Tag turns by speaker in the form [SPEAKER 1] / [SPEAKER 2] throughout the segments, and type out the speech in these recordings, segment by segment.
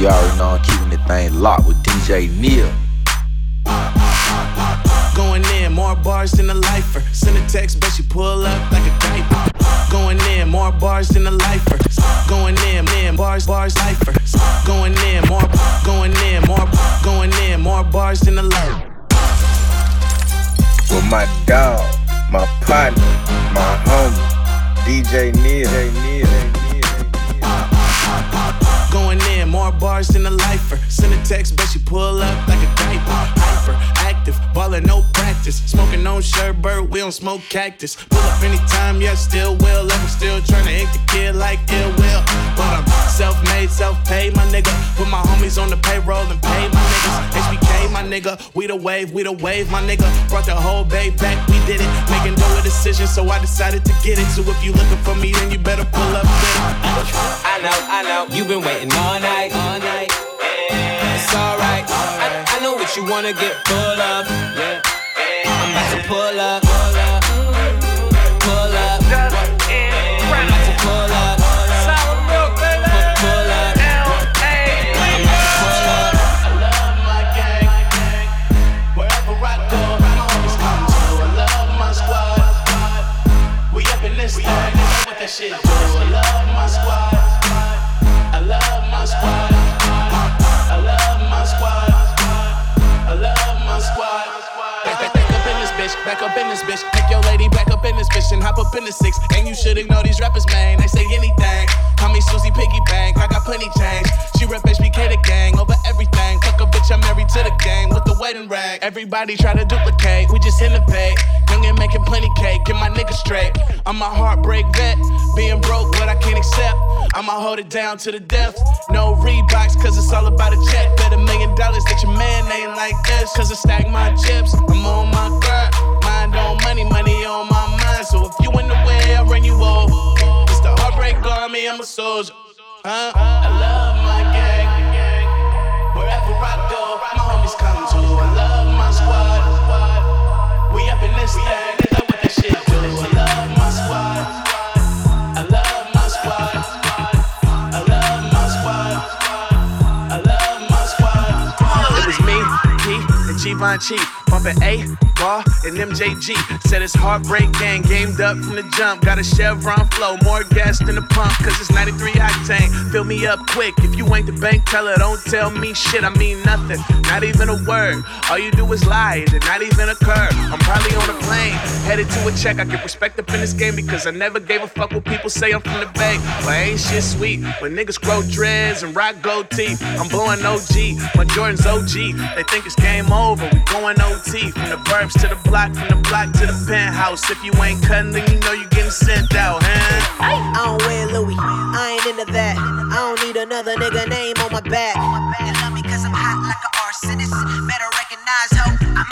[SPEAKER 1] You already know I'm keeping the thing locked with DJ Neil.
[SPEAKER 2] Going in, more bars than a lifer. Send a text, but she pull up like a diaper. Going in, more bars than a lifer. Going in, in bars, bars, lifer. Going in, more, going in, more, going in, more bars than a lifer.
[SPEAKER 3] With my dog, my partner, my homie, DJ Neil.
[SPEAKER 2] Going in, more bars than a lifer. Send a text, but she pull up like a diaper. Hyper, active, ballin' no practice. Smoking on sherbert, we don't smoke cactus. Pull up anytime, yeah, still will. i'm still tryna ink the kid like ill will. But I'm self-made, self-paid, my nigga. Put my homies on the payroll and pay my niggas. HBK, my nigga. We the wave, we the wave, my nigga. Brought the whole bay back, we did it. Making no decision, so I decided to get it. So if you looking for me, then you better pull up.
[SPEAKER 4] I know, I know, you've been waiting all night. Wanna get full of. Yeah. I'm about to pull up. Pull up. Pull up. Pull up up.
[SPEAKER 2] Pu- back up in this bitch. Take your lady back up in this bitch and hop up in the six. And you should ignore these rappers, man. They say anything. Call me Susie Piggy Bank, I got plenty change. She rep HBK the gang over everything. Fuck a bitch, I'm married to the gang with the wedding rag. Everybody try to duplicate, we just innovate. Young and making plenty cake, get my nigga straight. I'm a heartbreak vet, being broke, what I can't accept. I'ma hold it down to the death. No Reeboks, cause it's all about a check. Bet a million dollars that your man ain't like this. Cause I stack my chips, I'm on my grind. Mind on money, money on my mind. So if you in the way, I'll run you over. It's the heartbreak army, I'm a soldier. Huh? I love my gang. Wherever I go, my homies come too. I love my squad. We up in this thing, know what that shit and G-Von Chief. Bumping A, Ball, and MJG. Said it's heartbreak gang, gamed up from the jump. Got a Chevron flow, more gas than a pump, cause it's 93 octane. Fill me up quick. If you ain't the bank teller, don't tell me shit. I mean nothing, not even a word. All you do is lie, it did not even occur. I'm probably on a plane, headed to a check. I get respect up in this game because I never gave a fuck what people say I'm from the Bay. But ain't shit sweet when niggas grow dreads and rock gold teeth. I'm blowing OG, my Jordan's OG. They think it's game over, going OT. From the burbs to the block, from the block to the penthouse. If you ain't cutting, then you know you getting sent out, huh?
[SPEAKER 5] I don't wear Louis, I ain't into that. I don't need another nigga name on my back. You love me cause I'm hot like an arsonist. Better recognize ho, I'm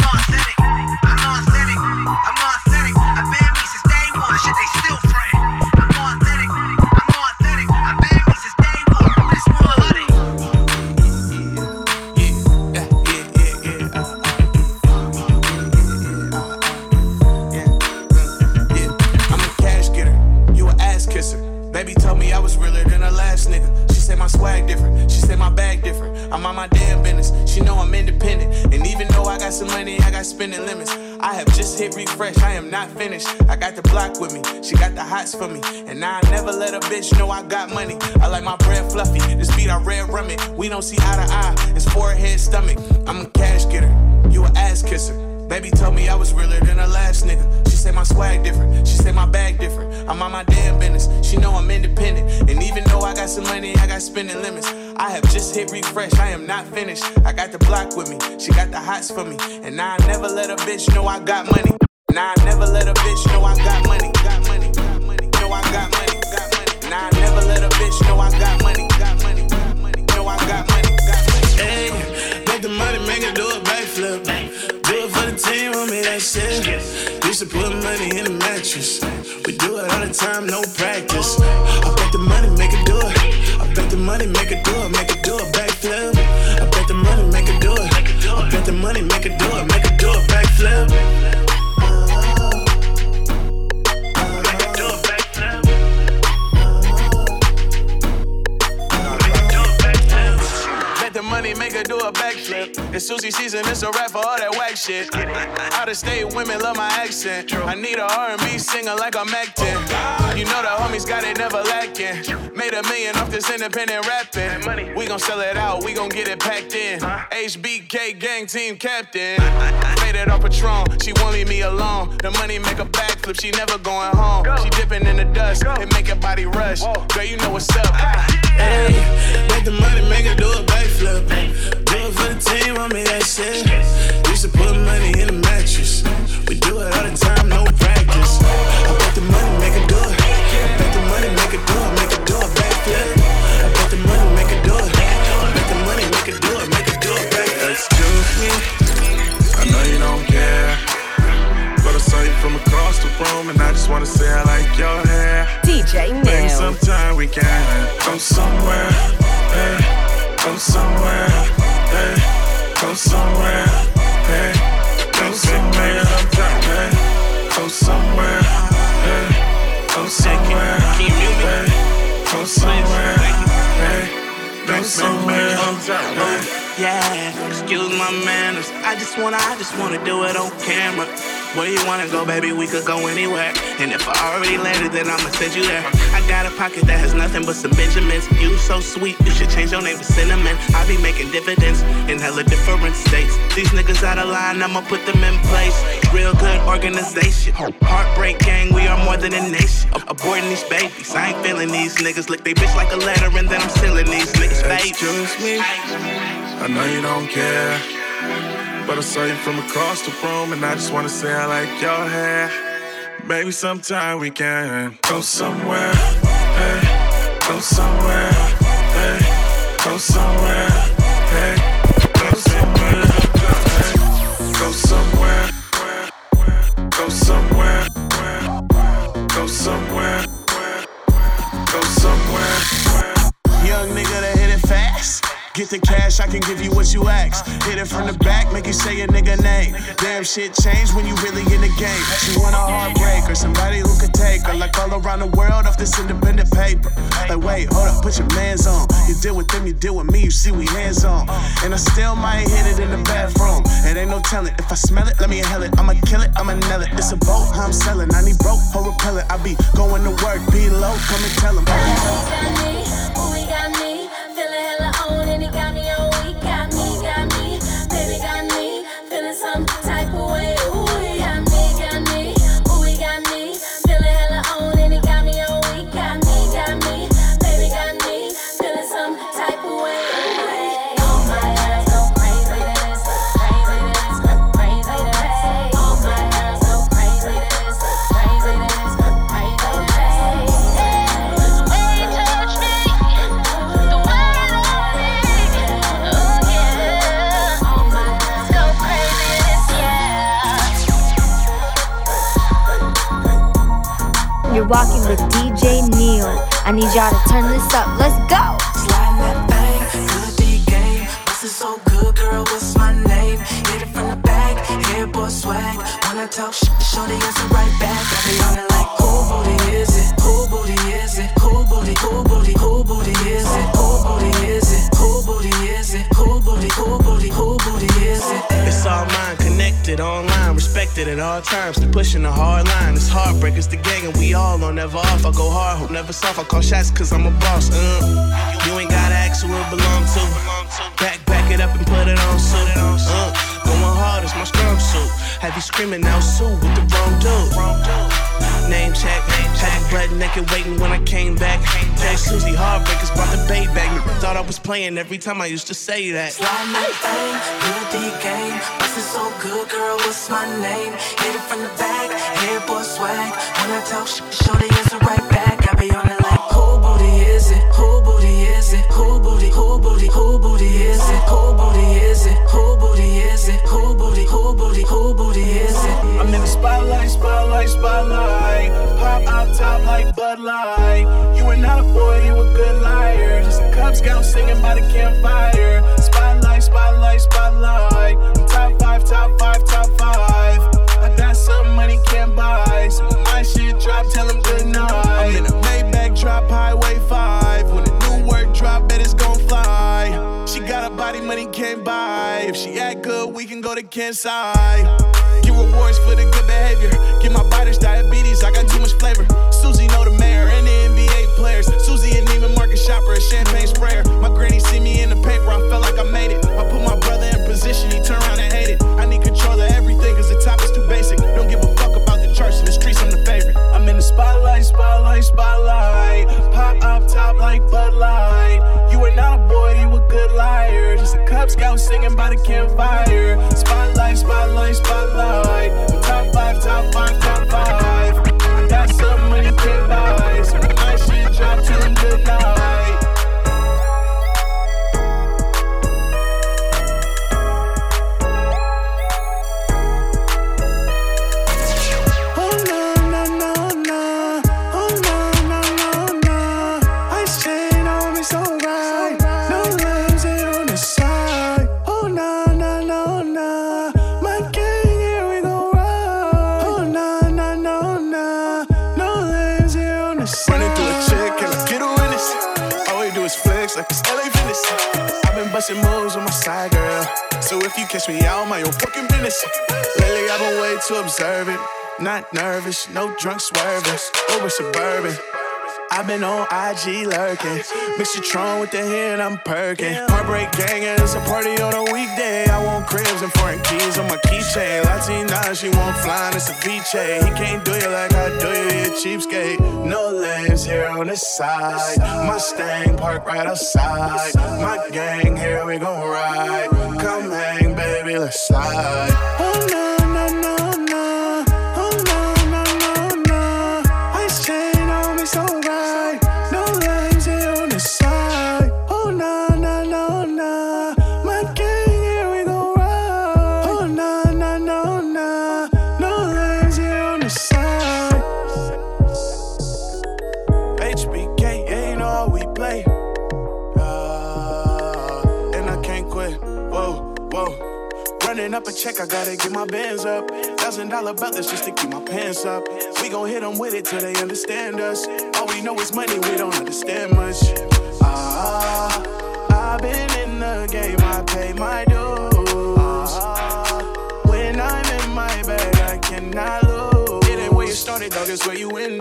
[SPEAKER 2] Baby told me I was realer than the last nigga. She say my swag different, she say my bag different. I'm on my damn business, she know I'm independent. And even though I got some money, I got spending limits. I have just hit refresh, I am not finished. I got the block with me, she got the hots for me. And now I never let a bitch know I got money. I like my bread fluffy, this beat I red rum it. We don't see eye to eye, it's forehead, stomach. I'm a cash getter, you a ass kisser. Baby told me I was realer than the last nigga. She say my swag different. She say my bag different. I'm on my damn business. She know I'm independent. And even though I got some money, I got spending limits. I have just hit refresh. I am not finished. I got the block with me. She got the hots for me. And I never let a bitch know I got money. Now I never let a bitch know I got money. Got money. Got money. Know I got money. Got money. Now I never let a bitch know I got money. Got money. Got money. Know I got money. Got money. Hey, make the money, make it do. Do it for the team, homie, that. Used to put money in the mattress. We do it all the time, no practice. I bet the money make it do it. I bet the money make it do it, make it do a backflip. I bet the money make it do it. I bet the money make it do it, make it do a backflip. A backflip. It's Susie season, it's a rap for all that whack shit. Out of state women love my accent. I need a R&B singer like I'm acting. You know the homies got it never lacking. Made a million off this independent rapping. We gon' sell it out, we gon' get it packed in. HBK gang team captain. Faded off Patron, she won't leave me alone. The money make a backflip, she never going home. She dipping in the dust, it make her body rush. Girl, you know what's up.
[SPEAKER 6] Hey, make the money, make it do a backflip. Do it for the team, want me that shit. Just wanna, I
[SPEAKER 7] just wanna do it on camera. Where you wanna go, baby? We could go anywhere. And if I already landed, then I'ma send you there. I got a pocket that has nothing but some Benjamins. You so sweet, you should change your name to Cinnamon. I be making dividends in hella different states. These niggas out of line, I'ma put them in place. Real good organization. Heartbreak gang, we are more than a nation. Aborting these babies, I ain't feeling these niggas. Lick they bitch like a letter, and then I'm sealing these niggas' face.
[SPEAKER 6] Excuse me, I know you don't care. But I saw you from across the room, and I just wanna say I like your hair. Maybe sometime we can go somewhere, hey, go somewhere, hey, go somewhere,
[SPEAKER 2] Get the cash, I can give you what you ask. Hit it from the back, make you say a nigga name. Damn shit change when you really in the game. She want a heartbreaker, somebody who could take her. Like all around the world off this independent paper. Like, wait, hold up, put your mans on. You deal with them, you deal with me, you see we hands on. And I still might hit it in the bathroom. It ain't no telling. If I smell it, let me inhale it. I'ma kill it, I'ma nail it. It's a boat, I'm selling. I need broke, whole repellent. I be going to work, be low, come and tell 'em.
[SPEAKER 8] got me, ooh, he got me.
[SPEAKER 9] You're walking with DJ Neil. I need y'all to turn this up. Let's go.
[SPEAKER 7] Sliding that thing, good D game. Bustin' so good, girl, what's my name? Hit it from the back, hair boy swag. I talk sh- shorty answer right back. I be on it like, who booty is it? Who booty is it? Who booty, who booty, who booty is it? Who booty is it? Who booty is it? Who booty, who booty
[SPEAKER 2] connected online, respected at all times. Pushing a hard line, it's heartbreak, it's the gang, and we all on never off. I go hard, hope never soft. I call shots cause I'm a boss. Uh. You ain't gotta ask who it belong to. Back, back it up and put it on suit. Uh. Going hard is my strong suit. Have you screaming out Sue with the wrong dude? Name check, had you butt naked waiting when I came back. Jay Susie Heartbreakers brought the bait back. Thought I was playing every time I used to say that.
[SPEAKER 7] Sliding that thing, good D game. Bustin' so good, girl, what's my name? Hit it from the back, hair boy swag. When I talk sh- shorty answer right back. I be on it like, who booty is it? Who booty is it? Who booty, who booty, who booty is it? Who booty is it? Who booty is it? Who booty, who booty, who booty is it?
[SPEAKER 2] I'm in the spotlight, spotlight, spotlight. Pop out top like Bud Light. You are not a boy, you a good liar. Just a Cub Scout singing by the campfire. Spotlight, spotlight, spotlight. I'm top five, top five, top five. I got some money can't buy. So my shit drop, tell them good night. I'm in a Maybach drop, Highway 5. When the new work drop, bet it's gon' fly. She got a body, money can't buy. If she act good, we can go to Kansai. Get rewards for the good behavior. Get my biters diabetes, I got too much flavor. Susie know the mayor and the NBA players. Susie and even Market shopper, a champagne sprayer. My granny see me in the paper, busting moves with my side girl, so if you catch me out, my own fucking business. Lately I've been way too observant. Not nervous, no drunk swerving. Over suburban. I've been on IG lurking. Mix your Tron with the hand, I'm perking. Heartbreak gang, and it's a party on a weekday. I want cribs and foreign keys on my keychain. Latina, she want flying, it's a VJ. He can't do you like I do you, a cheapskate. No lanes here on the side. Mustang park right outside. My gang, here we gon' ride. Come hang, baby, let's slide. Oh no, Running up a check, I gotta get my bands up. Thousand dollar belts just to keep my pants up. We gon' hit them with it till they understand us. All we know is money, we don't understand much. Ah, I've been in the game, I pay my dues. Ah, when I'm in my bag, I cannot lose. It ain't where you started, dog, it's where you end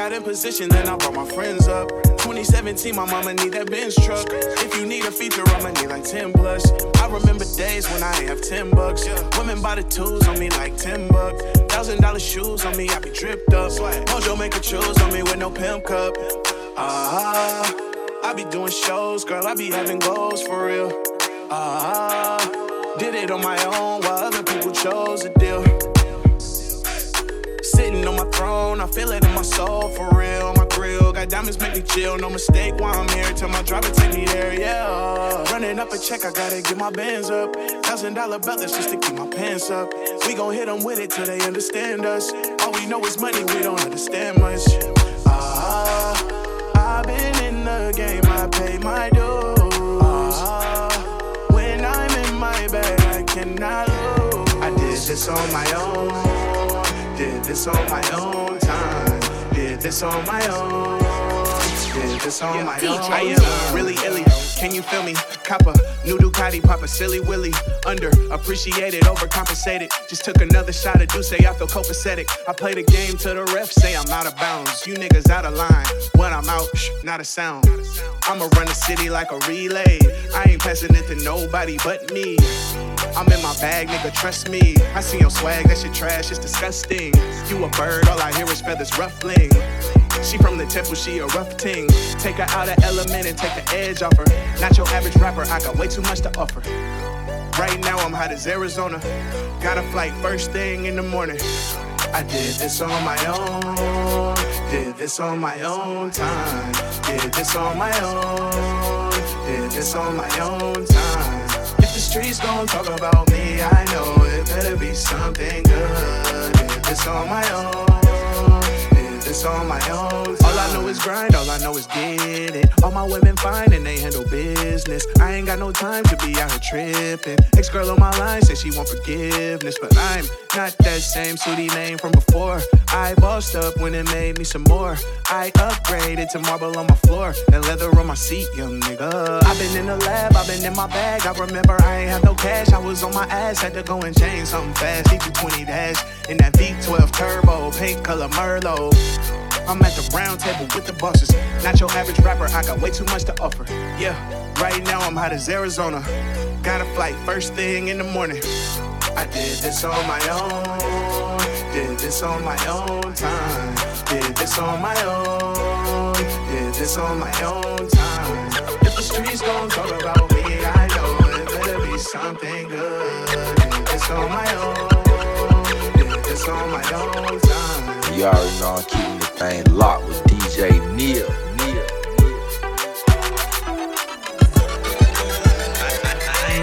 [SPEAKER 2] got in position, then I brought my friends up. 2017, my mama need that Benz truck. If you need a feature, I'ma need like 10 plus. I remember days when I have 10 bucks. Women buy the tools on me like 10 bucks. Thousand dollar shoes on me, I be dripped up. Mojo make a choose on me with no pimp cup. Ah, I be doing shows, girl, I be having goals for real. Ah, did it on my own while other diamonds make me chill. No mistake why I'm here. Tell my driver take me there, yeah. Running up a check, I gotta get my bands up. Thousand dollar belts just to keep my pants up. We gon' hit them with it till they understand us. All we know is money, we don't understand much. Ah, I've been in the game, I pay my dues. Ah, when I'm in my bag, I cannot lose. I did this on my own. Did this on my own time. Did this on my own. Did this on my own. I am really illy. Can you feel me? Copper, new Ducati, pop a silly willy. Underappreciated, overcompensated. Just took another shot of Douce, I feel copacetic. I play the game to the ref, say I'm out of bounds. You niggas out of line. When I'm out, shh, not a sound. I'ma run the city like a relay. I ain't passing it to nobody but me. I'm in my bag, nigga, trust me. I see your swag, that shit trash, it's disgusting. You a bird, all I hear is feathers ruffling. She from the temple, she a rough ting. Take her out of element and take the edge off her. Not your average rapper, I got way too much to offer. Right now I'm hot as Arizona. Got a flight first thing in the morning. I did this on my own. Did this on my own time. Did this on my own. Did this on my own time. If the streets gon' talk about me, I know it better be something good. Did this on my own. This on my own. All I know is grind, all I know is get it. All my women fine and they handle business. I ain't got no time to be out here tripping. Ex girl on my line said she want forgiveness, but I'm not that same sooty name from before. I bossed up when it made me some more. I upgraded to marble on my floor and leather on my seat, young nigga. I've been in the lab, I've been in my bag. I remember I ain't have no cash, I was on my ass, had to go and change something fast. D220 dash in that V12 turbo, pink color Merlot. I'm at the round table with the bosses. Not your average rapper, I got way too much to offer. Yeah, right now I'm hot as Arizona. Got a flight first thing in the morning. I did this on my own. Did this on my own time. Did this on my own. Did this on my own time. If the streets gon' talk about me, I know it better be something good. Did this on my own. Did this on my own time.
[SPEAKER 3] You already know I'm keeping the thing locked with DJ Neil. Neil.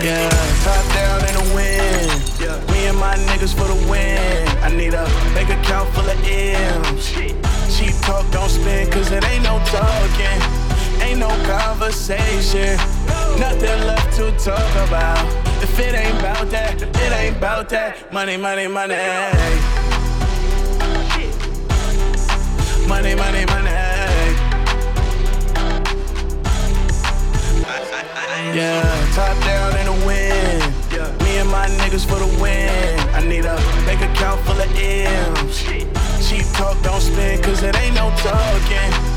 [SPEAKER 2] Yeah, top down in the wind. Yeah. Me and my niggas for the win. I need a bank account full of M's. Cheap talk don't spend, cause it ain't no talking. Ain't no conversation. Nothing left to talk about. If it ain't about that, it ain't about that. Money, money, money. Money, money, money. Yeah, top down in the wind. Me and my niggas for the win. I need a bank account full of M's. Cheap talk don't spend, cause it ain't no talking.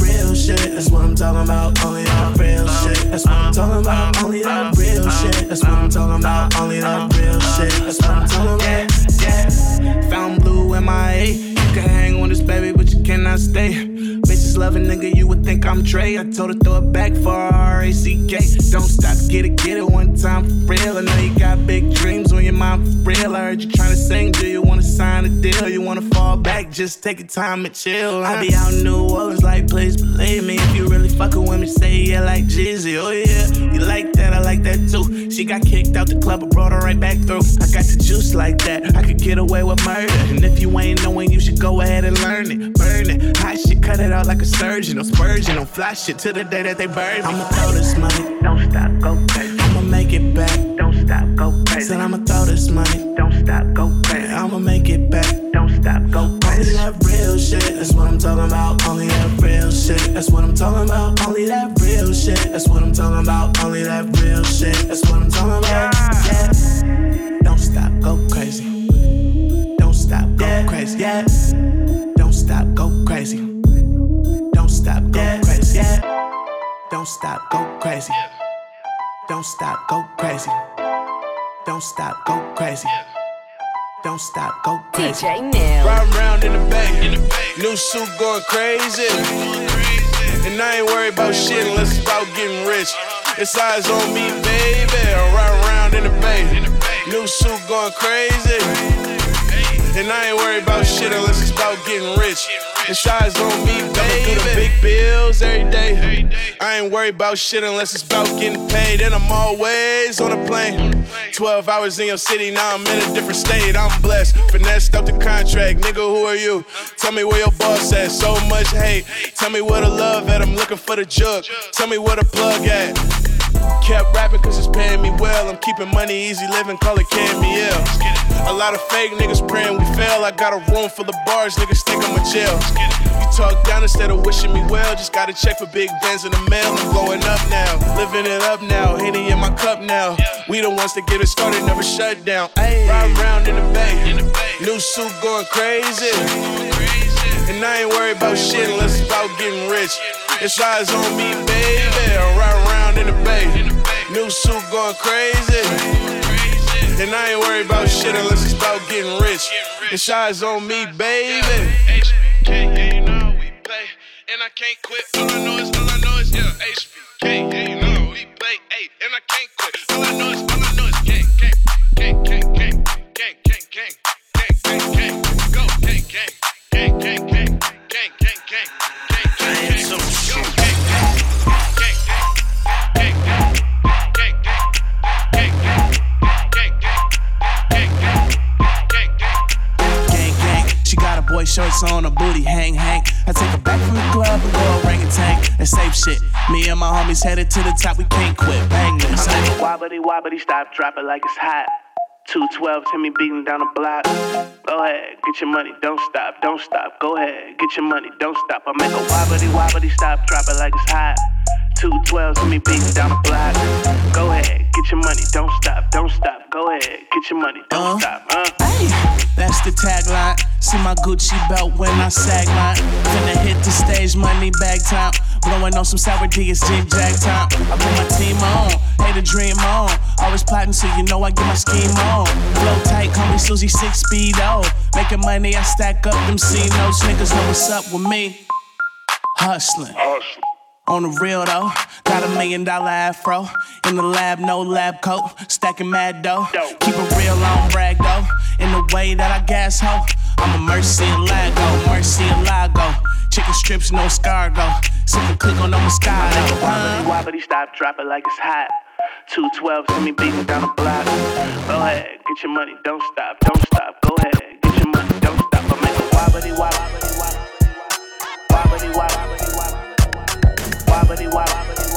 [SPEAKER 2] Shit. That's what I'm talking about. Only that real shit. That's what I'm talking about. Only that real shit. That's what I'm talking about. Only that real shit. That's what I'm talking about. Yeah. Found blue in my A. You can hang on this baby, but you cannot stay. Love a nigga, you would think I'm Trey. I told her throw it back for R-A-C-K. Don't stop, get it, get it one time for real. I know you got big dreams on your mind for real. I heard you tryna sing, do you wanna sign a deal? You wanna fall back, just take your time and chill. I be out in New Orleans, like, please believe me. If you really fucking with me, say yeah, like Jeezy. Oh yeah, you like that, I like that too. She got kicked out the club, but brought her right back through. I got the juice like that, I could get away with murder. And if you ain't knowing, you should go ahead and learn it. Burn it, hot shit, cut it out like a surgeon. Or spurgeon, on fly shit to the day that they burn me. I'ma throw this money, don't stop, go crazy. I'ma make it back, don't stop, go crazy. Said I'ma throw this money, don't stop, go crazy. I'ma make it back, don't stop, go crazy. Only that real shit, that's what I'm talking about. Only that real shit, that's what I'm talking about. Only that real shit, that's what I'm talking about. Only that real shit, that's what I'm talking about. Yeah. Don't stop, go crazy. Don't stop, go crazy. Yeah. Don't stop, go crazy. Don't stop, go crazy. Don't stop, go crazy. Don't stop, go crazy. Don't stop, go crazy.
[SPEAKER 10] DJ Neil.
[SPEAKER 2] Riding around in the bay, new suit going crazy. And I ain't worried about shit unless it's about getting rich. It's eyes on me, baby. I'm riding around in the bay, new suit going crazy. And I ain't worried about shit unless it's about getting rich. It's eyes on me, baby. the big bills every day. I ain't worried about shit unless it's about getting paid. And I'm always on a plane. 12 hours in your city, now I'm in a different state. I'm blessed, finessed up the contract. Nigga, who are you? Tell me where your boss at. So much hate. Tell me where the love at. I'm looking for the jug. Tell me where the plug at. Kept rapping cause it's paying me well. I'm keeping money easy living, call it Camille. A lot of fake niggas praying we fail. I got a room full of bars, niggas think I'm a jail. You talk down instead of wishing me well. Just gotta check for big bands in the mail. I'm blowing up now, living it up now. Henny in my cup now. We the ones that get it started, never shut down. Ride around in the bay, new suit going crazy. And I ain't worried about shit unless it's about getting rich. It's eyes on me, baby. I ride around in the bay. New suit going crazy. And I ain't worried about shit unless it's about getting rich. It's eyes on me, baby.
[SPEAKER 11] HBK, you know we play.
[SPEAKER 2] and I can't quit. All I know is, all I know is, yeah, HBK. You know we play, and I can't quit. All I know is, all I know is
[SPEAKER 12] a on, a booty hang, hang. I take her back from the club and go orangutan. And save shit. Me and my homies headed to the top, we can't quit. Bang this.
[SPEAKER 7] Wobbly wobbly, stop, drop it like it's hot. 212, hit me beating down the block. Go ahead, get your money, don't stop, don't stop. Go ahead, get your money, don't stop. I make a wobbly wobbly, stop, drop it like it's hot. Two twelves, hit me beating down the block. Go ahead, get your money, don't stop, don't stop. Go ahead, get your money, don't stop. Uh.
[SPEAKER 12] Hey, that's the tagline. See my Gucci belt when I sag line. Finna hit the stage, money bag time. Blowing on some sour D, it's jig jag time. I put my team on, hey the dream on. Always plotting, so you know I get my scheme on. Flow tight, call me Susie Six Speed oh. Making money, I stack up them C notes. Niggas know what's up with me. Hustling. On the real though, got a million dollar afro. In the lab, no lab coat. Stacking mad dough. Keep it real, I don't brag though. In the way that I gas ho. I'm a Murciélago, mercy and lago. Chicken strips, no escargot. Sick a click on no moscato.
[SPEAKER 7] Wobbly wobbly, stop, drop it like it's hot. Two twelves, hit me beating down the block. Go ahead, get your money, don't stop, don't stop. Go ahead, get your money, don't stop. I make a wobbly wobbly, wobbly wobbly, wobbly wobbly, wobbly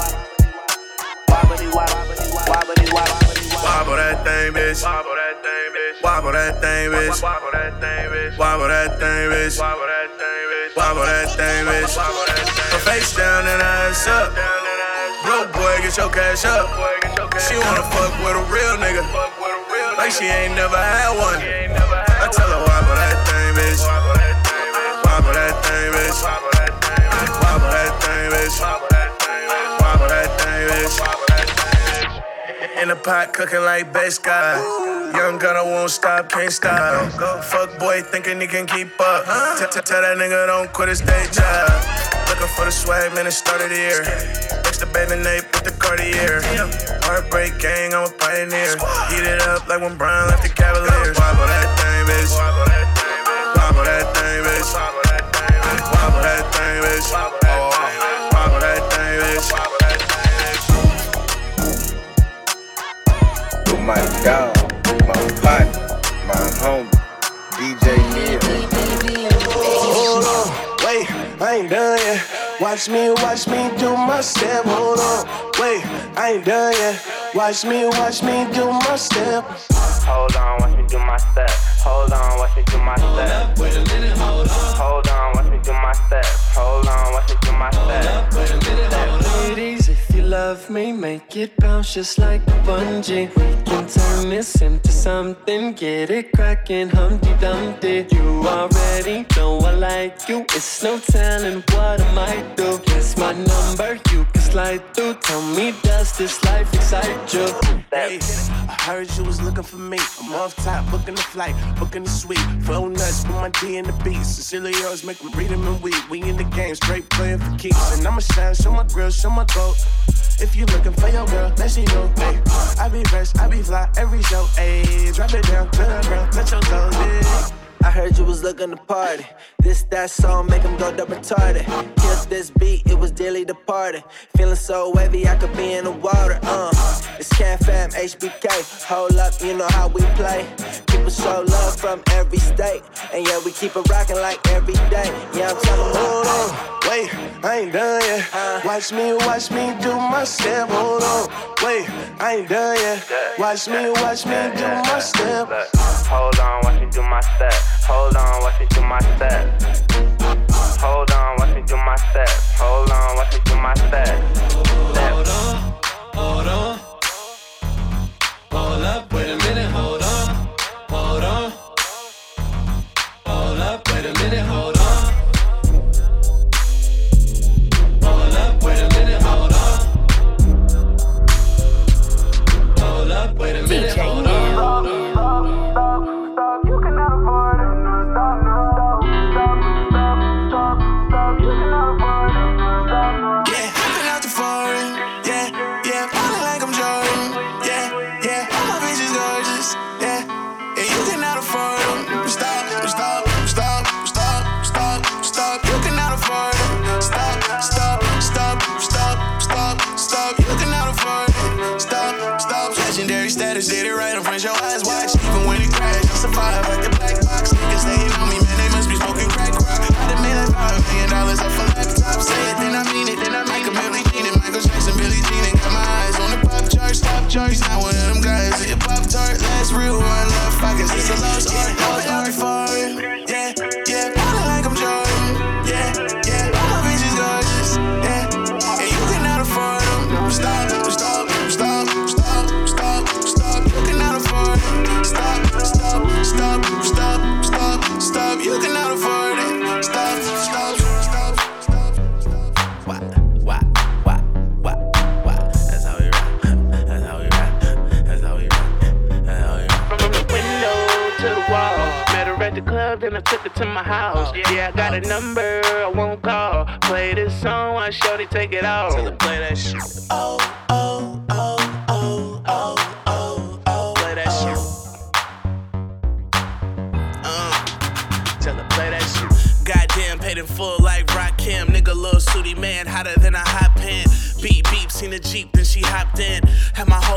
[SPEAKER 7] wobbly, wobbly wobbly.
[SPEAKER 2] Wobble that thing, bitch. Wobble that thing, bitch. Wobble that thing, bitch. Wobble that thing, bitch. Wobble that thing, bitch. Wobble that thing, bitch. Wobble that thing, bitch. Her face down and ass up. Broke boy, get your cash up. She wanna fuck with a real nigga. Like she ain't never had one. I tell her wobble that thing, bitch. Wobble that thing, bitch. Bitch. Wobble that thing, bitch. In the pot, cooking like best guy. Young gunner won't stop, can't stop. Fuck boy, thinking he can keep up. Tell, tell, that nigga don't quit his day job. Looking for the swag, man, it started here. Next to baby Nate with the Cartier. Heartbreak gang, I'm a pioneer. Heat it up like when Brian left the Cavaliers. Wobble that thing, bitch. Wobble that thing, bitch. Wobble that thing, bitch. Wobble that thing, bitch. Oh.
[SPEAKER 3] With my dog, my partner, my homie, DJ Neil.
[SPEAKER 12] Hold on, wait, I ain't done yet. Watch me, watch me do my step. Hold on, wait, I ain't done yet. Watch me, watch me do my step.
[SPEAKER 7] Hold on, watch me do my step. Hold on, watch me do my step. Wait a minute, hold on. Hold on, watch me do my step. Hold on, watch me do my step.
[SPEAKER 13] Ladies, if you love me, make it bounce just like a bungee. We can turn this into something, get it cracking, Humpty Dumpty. You already know I like you. It's no telling what I might do. Here's my number, you can slide through. Tell me, does this life excite you?
[SPEAKER 12] Hey, I heard you was looking for me. I'm off top, booking the flight, booking the suite. Flow nuts, put my D in the beat. Yours, make me read them and weed. We in the game, straight playing for keeps. And I'ma shine, show my grill, show my gold. If you looking for your girl, let she know. Hey, I be fresh, I be fly every show. Hey, drop it down to the ground, touch your toes. Yeah.
[SPEAKER 5] I heard you was looking to party. This, that song, make him go double retarded. Killed this beat, it was dearly departed. Feeling so wavy, I could be in the water. Uh, it's Can Fam, HBK. Hold up, you know how we play. People show love from every state. And yeah, we keep it rocking like every day. Yeah, I'm telling
[SPEAKER 12] Hold on, wait, I ain't done yet. Watch me, watch me do my step. Hold on, wait, I ain't done yet. Watch me, watch me do my step.
[SPEAKER 7] Hold on, watch me do my step. Hold on, watch me do my step. Hold on, watch me do my step. Hold on, watch me do my step.
[SPEAKER 13] Hold on, hold on. Hold up, wait a minute, hold on. Hold on. Hold up, wait a minute, hold on.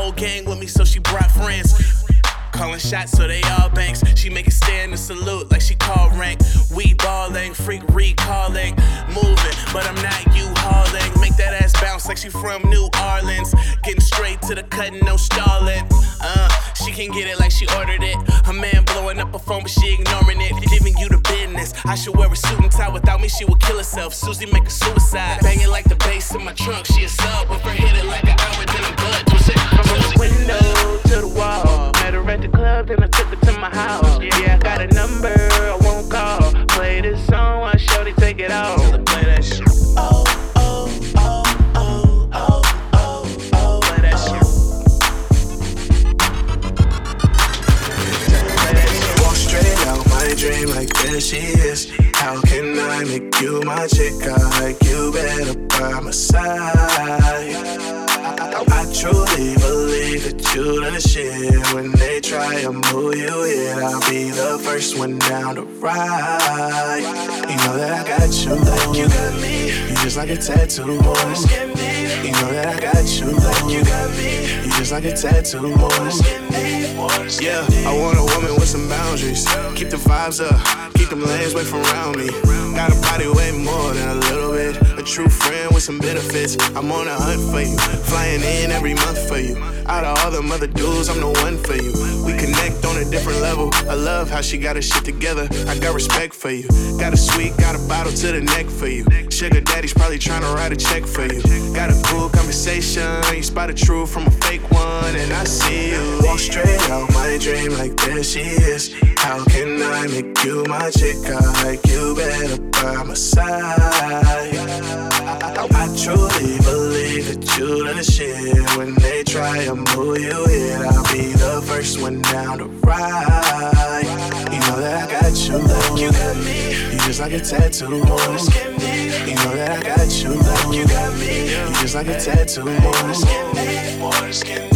[SPEAKER 7] Whole gang with me, so she brought friends. Calling shots, so they all banks. She make a stand and salute like she call rank. We balling, freak recalling. Moving, but I'm not you hauling. Make that ass bounce like she from New Orleans. Getting straight to the cutting, no stalling. Uh, she can get it like she ordered it. Her man blowing up her phone, but she ignoring it. Giving you the business. I should wear a suit and tie. Without me, she would kill herself. Susie make a suicide. Banging like the bass in my trunk. She a sub. If her hit it like an hour, then I'm it,
[SPEAKER 14] From the window to the wall. Met her at the club, then I took her to my house. Yeah, I got a number, I won't call. Play this song, I shorty take it off.
[SPEAKER 7] Play that shit.
[SPEAKER 2] oh, oh, oh, oh, oh, oh, oh.
[SPEAKER 7] Play that shit.
[SPEAKER 2] Walk straight out my dream like there she is. How can I make you my chick? I like you better by my side. I truly believe that you the shit. When they try to move you in, I'll be the first one down to ride. You know that I got you. Like you got me. You just like a tattoo. You know that I got you. Like you got me. You just like a tattoo. Yeah, I want a woman with some boundaries. Keep the vibes up, keep them lanes away from around me. Got a body way more than a little bit. True friend with some benefits. I'm on a hunt for you, flying in every month for you. Out of all them other dudes, I'm the one for you. We connect on a different level. I love how she got her shit together. I got respect for you. Got a sweet, got a bottle to the neck for you. Sugar daddy's probably trying to write a check for you. Got a cool conversation. You spot a true from a fake one, and I see you. Walk straight out my dream like there she is. How can I make you my chick? I like you better shit. When they try to move you in, I'll be the first one down to ride. You know that I got you. Like you got me. Just like a tattoo. You know that I got you. You just like a tattoo.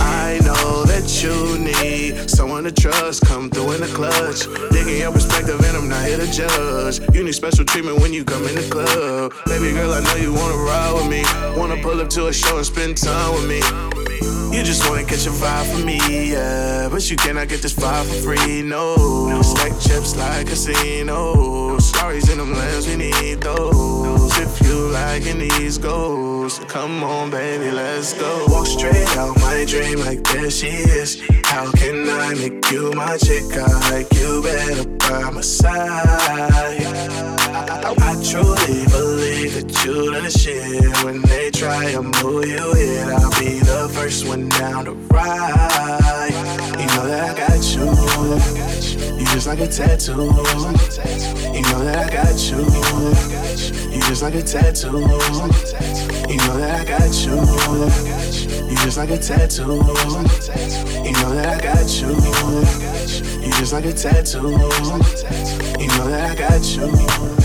[SPEAKER 2] I know that you need someone to trust. Come through in the clutch. Digging your perspective, and I'm not here to judge. You need special treatment when you come in the club. Baby girl, I know you wanna ride with me. Wanna pull up to a show and spend time with me. You just wanna catch a vibe from me, yeah. But you cannot get this vibe for free, no. Stack chips like casinos. Stories in them lands, we need those. If you liking these goals, come on, baby, let's go. Walk straight out my dream like there she is. How can I make you my chick? I like you better by my side. I truly believe that you the shit. When they try to move you in, I'll be the first one down to ride. You know that I got you. You just like a tattoo. You know that I got you. You just like a tattoo. You know that I got you. You just like a tattoo. You know that I got you. You just like a tattoo. You know that I got you.